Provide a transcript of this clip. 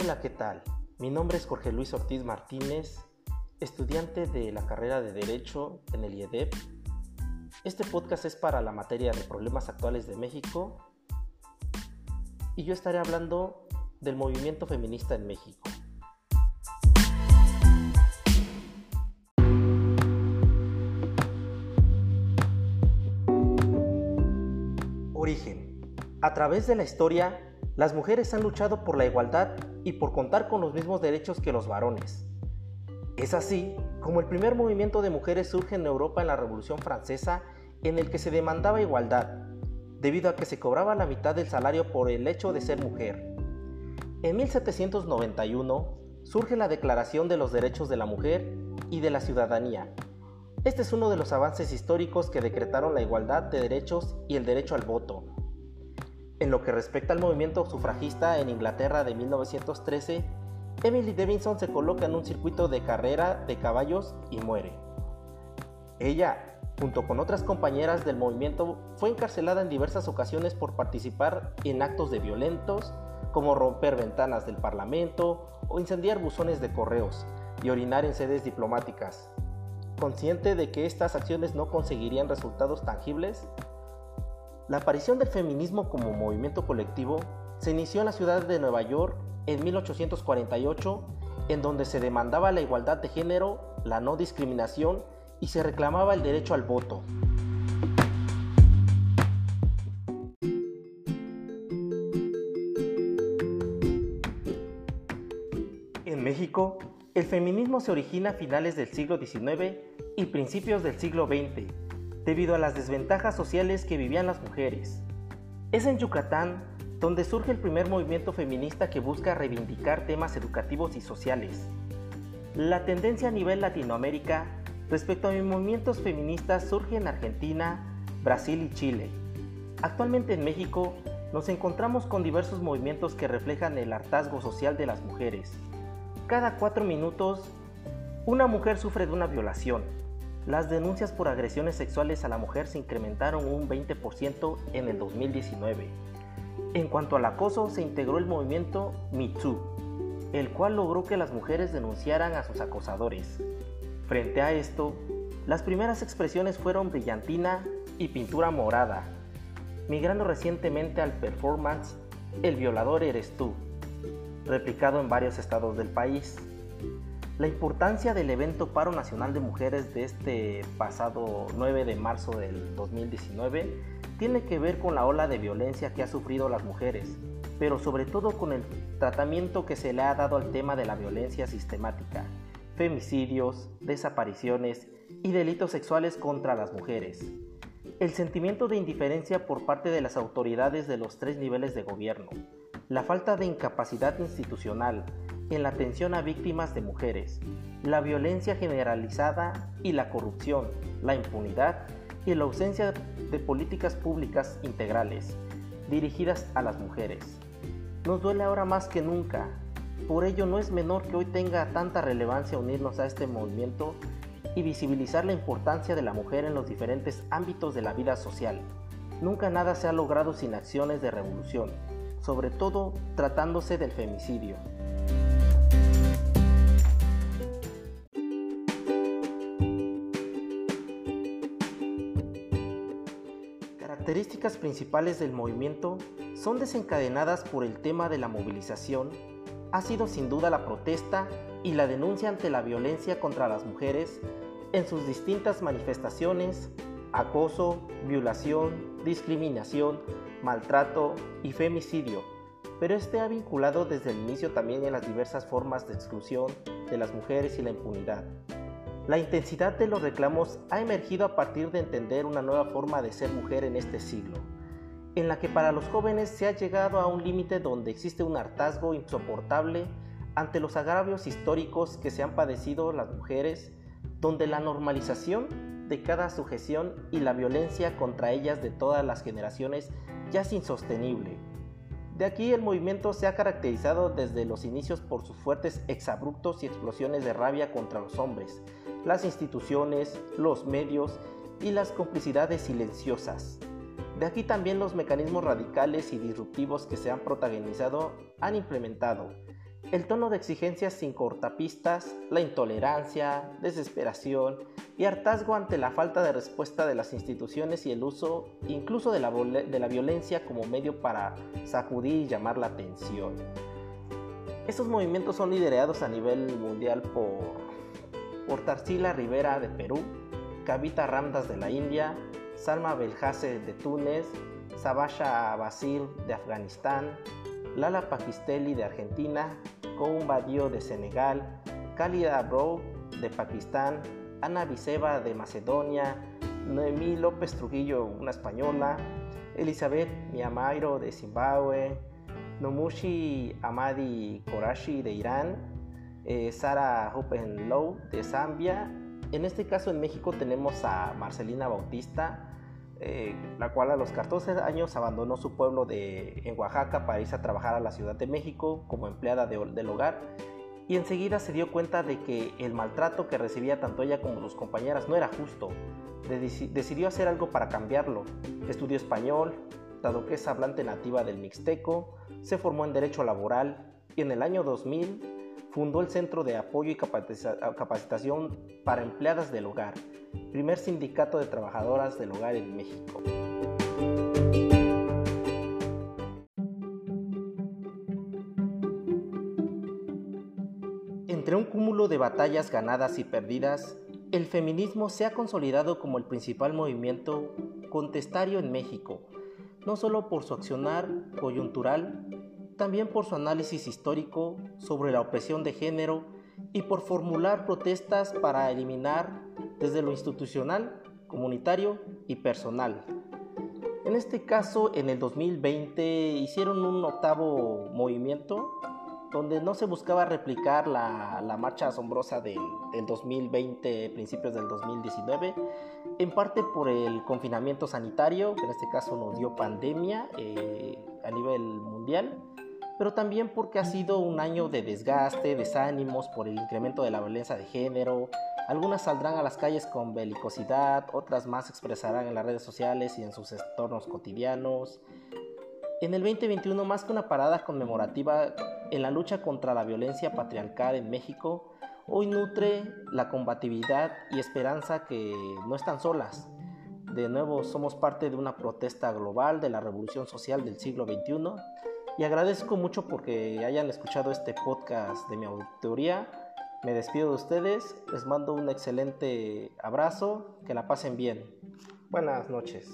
Hola, ¿qué tal? Mi nombre es Jorge Luis Ortiz Martínez, estudiante de la carrera de Derecho en el IEDEP. Este podcast es para la materia de problemas actuales de México y yo estaré hablando del movimiento feminista en México. Origen. A través de la historia, las mujeres han luchado por la igualdad y por contar con los mismos derechos que los varones. Es así como el primer movimiento de mujeres surge en Europa en la Revolución Francesa en el que se demandaba igualdad, debido a que se cobraba la mitad del salario por el hecho de ser mujer. En 1791 surge la Declaración de los Derechos de la Mujer y de la Ciudadanía. Este es uno de los avances históricos que decretaron la igualdad de derechos y el derecho al voto. En lo que respecta al movimiento sufragista en Inglaterra de 1913, Emily Davidson se coloca en un circuito de carrera de caballos y muere. Ella, junto con otras compañeras del movimiento, fue encarcelada en diversas ocasiones por participar en actos de violentos, como romper ventanas del Parlamento o incendiar buzones de correos y orinar en sedes diplomáticas. Consciente de que estas acciones no conseguirían resultados tangibles, la aparición del feminismo como movimiento colectivo se inició en la ciudad de Nueva York en 1848, en donde se demandaba la igualdad de género, la no discriminación y se reclamaba el derecho al voto. En México, el feminismo se origina a finales del siglo XIX y principios del siglo XX debido a las desventajas sociales que vivían las mujeres. Es en Yucatán donde surge el primer movimiento feminista que busca reivindicar temas educativos y sociales. La tendencia a nivel Latinoamérica respecto a movimientos feministas surge en Argentina, Brasil y Chile. Actualmente en México nos encontramos con diversos movimientos que reflejan el hartazgo social de las mujeres. Cada cuatro minutos, una mujer sufre de una violación, las denuncias por agresiones sexuales a la mujer se incrementaron un 20% en el 2019. En cuanto al acoso, se integró el movimiento MeToo, el cual logró que las mujeres denunciaran a sus acosadores. Frente a esto, las primeras expresiones fueron brillantina y pintura morada, migrando recientemente al performance El violador eres tú, replicado en varios estados del país. La importancia del evento Paro Nacional de Mujeres de este pasado 9 de marzo del 2019 tiene que ver con la ola de violencia que ha sufrido las mujeres, pero sobre todo con el tratamiento que se le ha dado al tema de la violencia sistemática, femicidios, desapariciones y delitos sexuales contra las mujeres. El sentimiento de indiferencia por parte de las autoridades de los tres niveles de gobierno, la falta de incapacidad institucional, en la atención a víctimas de mujeres, la violencia generalizada y la corrupción, la impunidad y la ausencia de políticas públicas integrales dirigidas a las mujeres. Nos duele ahora más que nunca, por ello no es menor que hoy tenga tanta relevancia unirnos a este movimiento y visibilizar la importancia de la mujer en los diferentes ámbitos de la vida social. Nunca nada se ha logrado sin acciones de revolución, sobre todo tratándose del femicidio. Características principales del movimiento son desencadenadas por el tema de la movilización, ha sido sin duda la protesta y la denuncia ante la violencia contra las mujeres en sus distintas manifestaciones, acoso, violación, discriminación, maltrato y femicidio, pero este ha vinculado desde el inicio también en las diversas formas de exclusión de las mujeres y la impunidad. La intensidad de los reclamos ha emergido a partir de entender una nueva forma de ser mujer en este siglo, en la que para los jóvenes se ha llegado a un límite donde existe un hartazgo insoportable ante los agravios históricos que se han padecido las mujeres, donde la normalización de cada sujeción y la violencia contra ellas de todas las generaciones ya es insostenible. De aquí el movimiento se ha caracterizado desde los inicios por sus fuertes exabruptos y explosiones de rabia contra los hombres, las instituciones, los medios y las complicidades silenciosas. De aquí también los mecanismos radicales y disruptivos que se han protagonizado han implementado, el tono de exigencias sin cortapistas, la intolerancia, desesperación y hartazgo ante la falta de respuesta de las instituciones y el uso incluso de la, de la violencia como medio para sacudir y llamar la atención. Estos movimientos son liderados a nivel mundial por, por Tarsila Rivera de Perú, Kavita Ramdas de la India, Salma Belhase de Túnez, Sabasha Basil de Afganistán, Lala Pakisteli de Argentina, Koum Badio de Senegal, Khalida Abrow de Pakistán, Ana Viceba de Macedonia, Noemí López Trujillo, una española, Elizabeth Miyamairo de Zimbabue, Nomushi Amadi Korashi de Irán, eh, Sara Low de Zambia. En este caso en México tenemos a Marcelina Bautista, eh, la cual a los 14 años abandonó su pueblo de, en Oaxaca para irse a trabajar a la Ciudad de México como empleada del hogar y enseguida se dio cuenta de que el maltrato que recibía tanto ella como sus compañeras no era justo. decidió hacer algo para cambiarlo. Estudió español, dado que es hablante nativa del mixteco, se formó en derecho laboral y en el año 2000 fundó el Centro de Apoyo y Capacitación para Empleadas del Hogar, primer sindicato de trabajadoras del hogar en México. Entre un cúmulo de batallas ganadas y perdidas, el feminismo se ha consolidado como el principal movimiento contestario en México, no solo por su accionar coyuntural, también por su análisis histórico sobre la opresión de género y por formular protestas para eliminar desde lo institucional, comunitario y personal. En este caso, en el 2020 hicieron un octavo movimiento donde no se buscaba replicar la, marcha asombrosa del, 2020, principios del 2019, en parte por el confinamiento sanitario, que en este caso nos dio pandemia eh, a nivel mundial, pero también porque ha sido un año de desgaste, desánimos por el incremento de la violencia de género. Algunas saldrán a las calles con belicosidad, otras más expresarán en las redes sociales y en sus entornos cotidianos. En el 2021, más que una parada conmemorativa en la lucha contra la violencia patriarcal en México, hoy nutre la combatividad y esperanza que no están solas. De nuevo, somos parte de una protesta global de la revolución social del siglo XXI y agradezco mucho porque hayan escuchado este podcast de mi auditoría. Me despido de ustedes, les mando un excelente abrazo, que la pasen bien. Buenas noches.